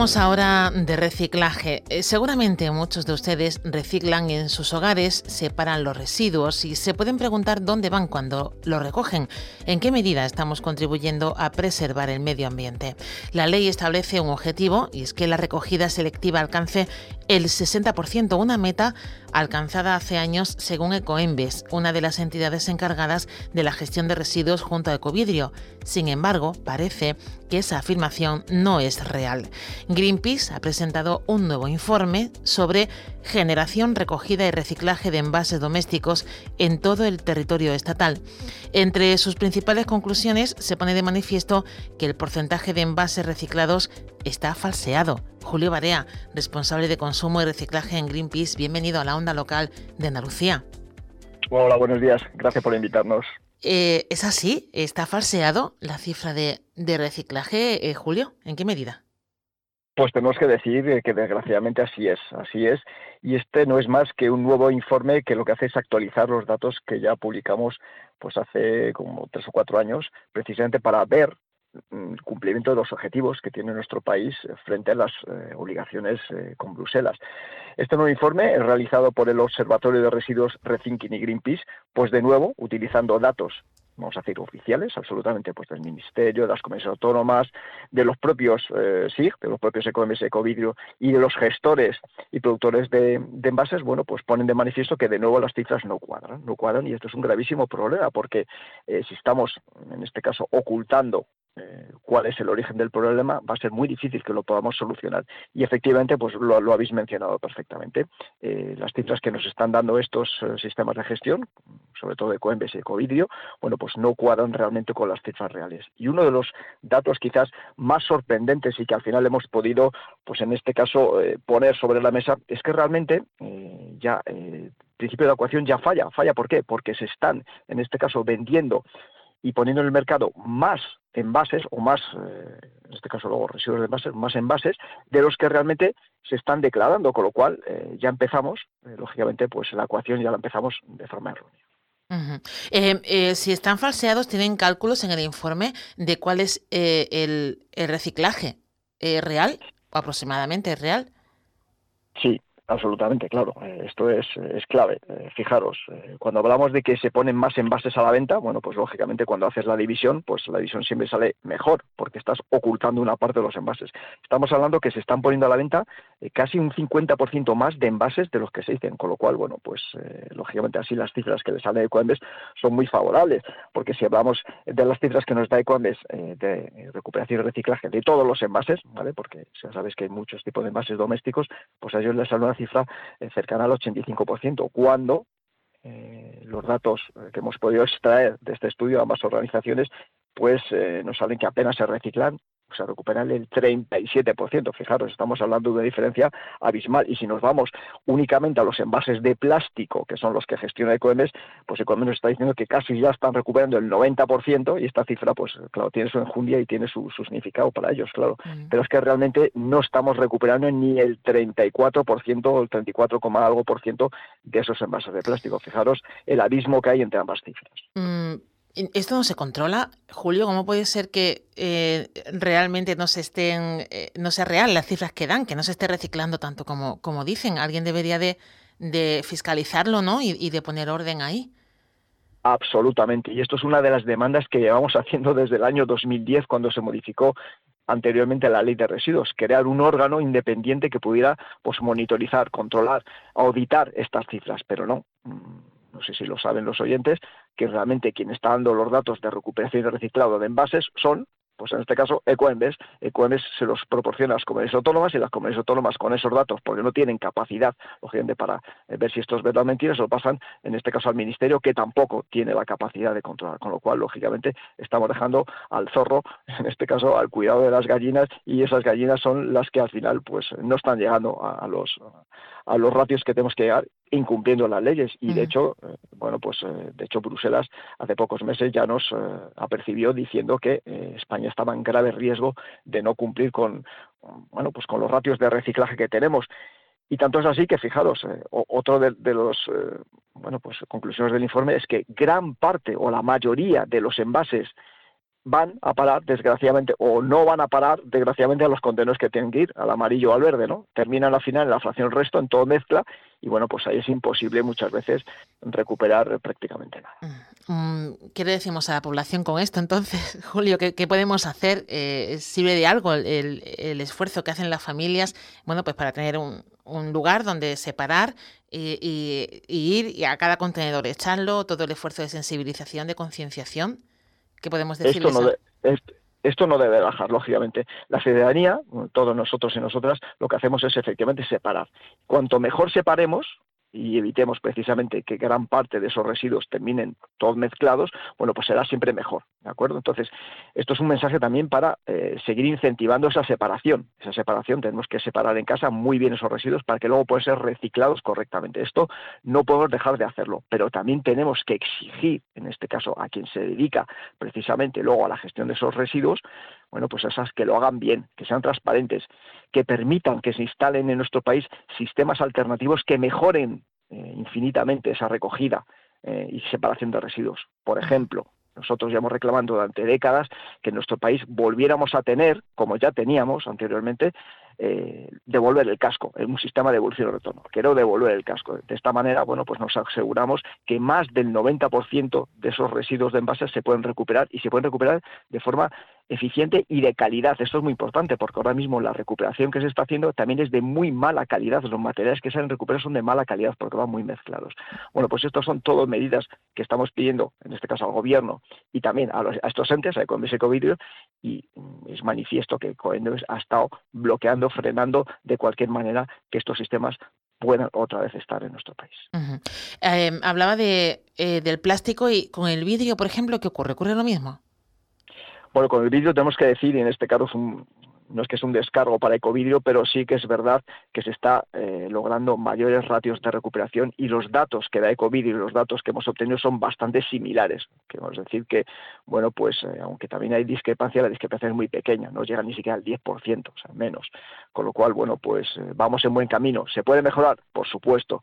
Hablamos ahora de reciclaje. Eh, seguramente muchos de ustedes reciclan en sus hogares, separan los residuos y se pueden preguntar dónde van cuando los recogen. ¿En qué medida estamos contribuyendo a preservar el medio ambiente? La ley establece un objetivo y es que la recogida selectiva alcance el 60%, una meta alcanzada hace años según Ecoembes, una de las entidades encargadas de la gestión de residuos junto a Ecovidrio. Sin embargo, parece que esa afirmación no es real. Greenpeace ha presentado un nuevo informe sobre generación, recogida y reciclaje de envases domésticos en todo el territorio estatal. Entre sus principales conclusiones se pone de manifiesto que el porcentaje de envases reciclados está falseado. Julio Barea, responsable de consumo y reciclaje en Greenpeace, bienvenido a la onda local de Andalucía. Hola, buenos días. Gracias por invitarnos. Eh, ¿Es así? ¿Está falseado la cifra de, reciclaje, eh, Julio? ¿En qué medida? Pues tenemos que decir que desgraciadamente así es, así es. Y este no es más que un nuevo informe que lo que hace es actualizar los datos que ya publicamos pues hace como tres o cuatro años, precisamente para ver cumplimiento de los objetivos que tiene nuestro país frente a las eh, obligaciones eh, con Bruselas. Este nuevo informe es realizado por el Observatorio de Residuos Rethinking y Greenpeace, pues de nuevo utilizando datos vamos a decir, oficiales, absolutamente, pues del Ministerio, de las comisiones autónomas, de los propios eh, SIG, de los propios ECOMS, Ecovidrio y de los gestores y productores de, envases, bueno, pues ponen de manifiesto que de nuevo las cifras no cuadran, no cuadran y esto es un gravísimo problema porque si estamos, en este caso, ocultando eh, cuál es el origen del problema, va a ser muy difícil que lo podamos solucionar. Y efectivamente, pues lo, habéis mencionado perfectamente. Eh, las cifras que nos están dando estos eh, sistemas de gestión, sobre todo de Coembes y Ecovidrio, bueno, pues no cuadran realmente con las cifras reales. Y uno de los datos quizás más sorprendentes y que al final hemos podido, pues en este caso, poner sobre la mesa, es que realmente ya principio de ecuación ya falla. ¿Falla por qué? Porque se están, en este caso, vendiendo y poniendo en el mercado más envases o más, eh, en este caso luego residuos de envases, más envases de los que realmente se están declarando, con lo cual eh, ya empezamos, eh, lógicamente, pues la ecuación ya la empezamos de forma errónea. si están falseados, ¿tienen cálculos en el informe de cuál es el, el, reciclaje real, aproximadamente real? Sí, Absolutamente, claro. Eh, esto es, es clave. Eh, fijaros, eh, cuando hablamos de que se ponen más envases a la venta, bueno, pues lógicamente cuando haces la división, pues la división siempre sale mejor, porque estás ocultando una parte de los envases. Estamos hablando que se están poniendo a la venta casi un 50% más de envases de los que se dicen, con lo cual, bueno, pues lógicamente así las cifras que le sale de Ecoembes son muy favorables, porque si hablamos de las cifras que nos da Ecoembes de recuperación y reciclaje de todos los envases, ¿vale? Porque ya sabes que hay muchos tipos de envases domésticos, pues a ellos les sale una cifra eh, cercana al 85%, cuando eh, los datos eh, que hemos podido extraer de este estudio de ambas organizaciones pues nos salen que apenas se reciclan o sea, recuperan el 37%. Fijaros, estamos hablando de una diferencia abismal. Y si nos vamos únicamente a los envases de plástico, que son los que gestiona Ecoembes, pues Ecoembes nos está diciendo que casi ya están recuperando el 90% y esta cifra, pues claro, tiene su enjundia y tiene su, significado para ellos, claro. Mm. Pero es que realmente no estamos recuperando ni el 34% o el 34, algo por ciento de esos envases de plástico. Fijaros el abismo que hay entre ambas cifras. Mm, ¿Esto no se controla, Julio? ¿Cómo puede ser que eh, realmente no se estén, eh, no sea real las cifras que dan, que no se esté reciclando tanto como, como dicen? Alguien debería de, fiscalizarlo, ¿no? Y, de poner orden ahí. Absolutamente. Y esto es una de las demandas que llevamos haciendo desde el año 2010, cuando se modificó anteriormente la ley de residuos, crear un órgano independiente que pudiera pues monitorizar, controlar, auditar estas cifras, pero no no sé si lo saben los oyentes, que realmente quien está dando los datos de recuperación y reciclado de envases son Pues en este caso, Ecoembes, Ecoembes se los proporciona a las comunidades autónomas y las comunidades autónomas con esos datos, porque no tienen capacidad, lógicamente, para eh, ver si esto es verdad o mentira, se lo pasan, en este caso, al Ministerio, que tampoco tiene la capacidad de controlar, con lo cual, lógicamente, estamos dejando al zorro, en este caso, al cuidado de las gallinas, y esas gallinas son las que al final, pues, no están llegando a, los a los ratios que tenemos que llegar incumpliendo las leyes. Y de hecho eh, bueno pues eh, de hecho Bruselas hace pocos meses ya nos apercibió diciendo que España estaba en grave riesgo de no cumplir con bueno pues con los ratios de reciclaje que tenemos. Y tanto es así que, fijaros, eh, otro de, los eh, bueno, pues, conclusiones del informe es que gran parte o la mayoría de los envases van a parar, desgraciadamente, o no van a parar, desgraciadamente, a los contenedores que tienen que ir, al amarillo o al verde, ¿no? Terminan al final en la fracción resto, en todo mezcla, y bueno, pues ahí es imposible muchas veces recuperar prácticamente nada. Mm, mm, ¿Qué le decimos a la población con esto entonces, Julio? ¿Qué, podemos hacer? Eh, ¿Sirve de algo el, esfuerzo que hacen las familias, bueno, pues para tener un, lugar donde separar y, ir y a cada contenedor echarlo, todo el esfuerzo de sensibilización, de concienciación? ¿Qué podemos decir? Esto no, esto no debe bajar, lógicamente. La ciudadanía, todos nosotros y nosotras, lo que hacemos es efectivamente separar. Cuanto mejor separemos, y evitemos precisamente que gran parte de esos residuos terminen todos mezclados, bueno, pues será siempre mejor, ¿de acuerdo? Entonces, esto es un mensaje también para eh, seguir incentivando esa separación. Esa separación tenemos que separar en casa muy bien esos residuos para que luego puedan ser reciclados correctamente. Esto no podemos dejar de hacerlo, pero también tenemos que exigir, en este caso, a quien se dedica precisamente luego a la gestión de esos residuos, bueno, pues esas que lo hagan bien, que sean transparentes, que permitan que se instalen en nuestro país sistemas alternativos que mejoren eh, infinitamente esa recogida eh, y separación de residuos. Por ejemplo, nosotros llevamos reclamando durante décadas que en nuestro país volviéramos a tener, como ya teníamos anteriormente, eh, devolver el casco, en un sistema de devolución y retorno. Quiero devolver el casco. De esta manera, bueno, pues nos aseguramos que más del 90% de esos residuos de envases se pueden recuperar y se pueden recuperar de forma eficiente y de calidad. Esto es muy importante porque ahora mismo la recuperación que se está haciendo también es de muy mala calidad. Los materiales que salen recuperados son de mala calidad porque van muy mezclados. Bueno, pues estas son todas medidas que estamos pidiendo, en este caso al gobierno y también a, estos entes, a Ecoembes Ecovidrio, y es manifiesto que Ecoembes ha estado bloqueando, frenando de cualquier manera que estos sistemas puedan otra vez estar en nuestro país. Em, hablaba de, eh, del plástico y con el vidrio, por ejemplo, ¿qué ocurre? ¿Ocurre lo mismo? Bueno, con el vidrio tenemos que decir, y en este caso es un, no es que es un descargo para Ecovidrio, pero sí que es verdad que se está eh, logrando mayores ratios de recuperación y los datos que da Ecovidrio y los datos que hemos obtenido son bastante similares. Queremos decir que, bueno, pues eh, aunque también hay discrepancia, la discrepancia es muy pequeña, no llega ni siquiera al 10%, o sea, menos. Con lo cual, bueno, pues eh, vamos en buen camino. ¿Se puede mejorar? Por supuesto.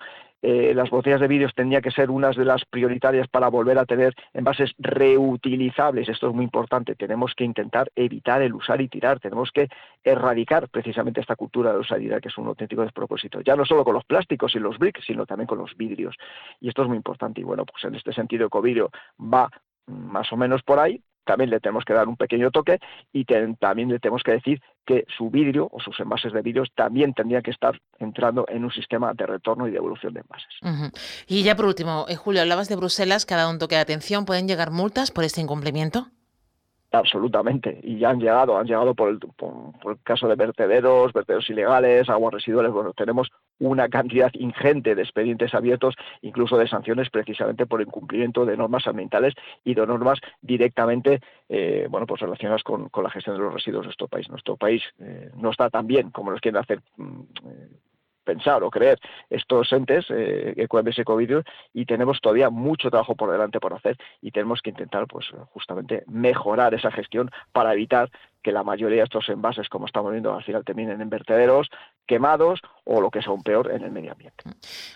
Las botellas de vidrio tendrían que ser unas de las prioritarias para volver a tener envases reutilizables. Esto es muy importante. Tenemos que intentar evitar el usar y tirar. Tenemos que erradicar precisamente esta cultura de usadidad que es un auténtico despropósito, ya no solo con los plásticos y los bricks, sino también con los vidrios. Y esto es muy importante y bueno, pues en este sentido Ecovidrio va más o menos por ahí, también le tenemos que dar un pequeño toque y también le tenemos que decir que su vidrio o sus envases de vidrio también tendrían que estar entrando en un sistema de retorno y de evolución de envases. Y ya por último, eh, Julio, hablabas de Bruselas, que ha dado un toque de atención. ¿Pueden llegar multas por este incumplimiento? Absolutamente, y ya han llegado, han llegado por el, por, el caso de vertederos, vertederos ilegales, aguas residuales, bueno, tenemos una cantidad ingente de expedientes abiertos, incluso de sanciones precisamente por incumplimiento de normas ambientales y de normas directamente, eh, bueno, pues relacionadas con, la gestión de los residuos de nuestro país. Nuestro país eh, no está tan bien como nos quieren hacer mm, eh, pensar o creer estos entes, eh, Ecoembes Ecovideo, y tenemos todavía mucho trabajo por delante por hacer y tenemos que intentar, pues, justamente mejorar esa gestión para evitar que la mayoría de estos envases, como estamos viendo, al final terminen en vertederos, quemados o lo que es aún peor en el medio ambiente.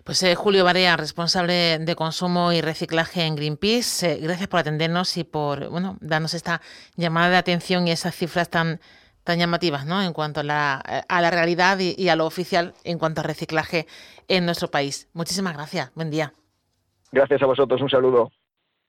Pues eh, Julio Barea, responsable de consumo y reciclaje en Greenpeace, eh, gracias por atendernos y por bueno darnos esta llamada de atención y esas cifras tan tan llamativas ¿no? en cuanto a la, a la realidad y, a lo oficial en cuanto a reciclaje en nuestro país. Muchísimas gracias. Buen día. Gracias a vosotros. Un saludo.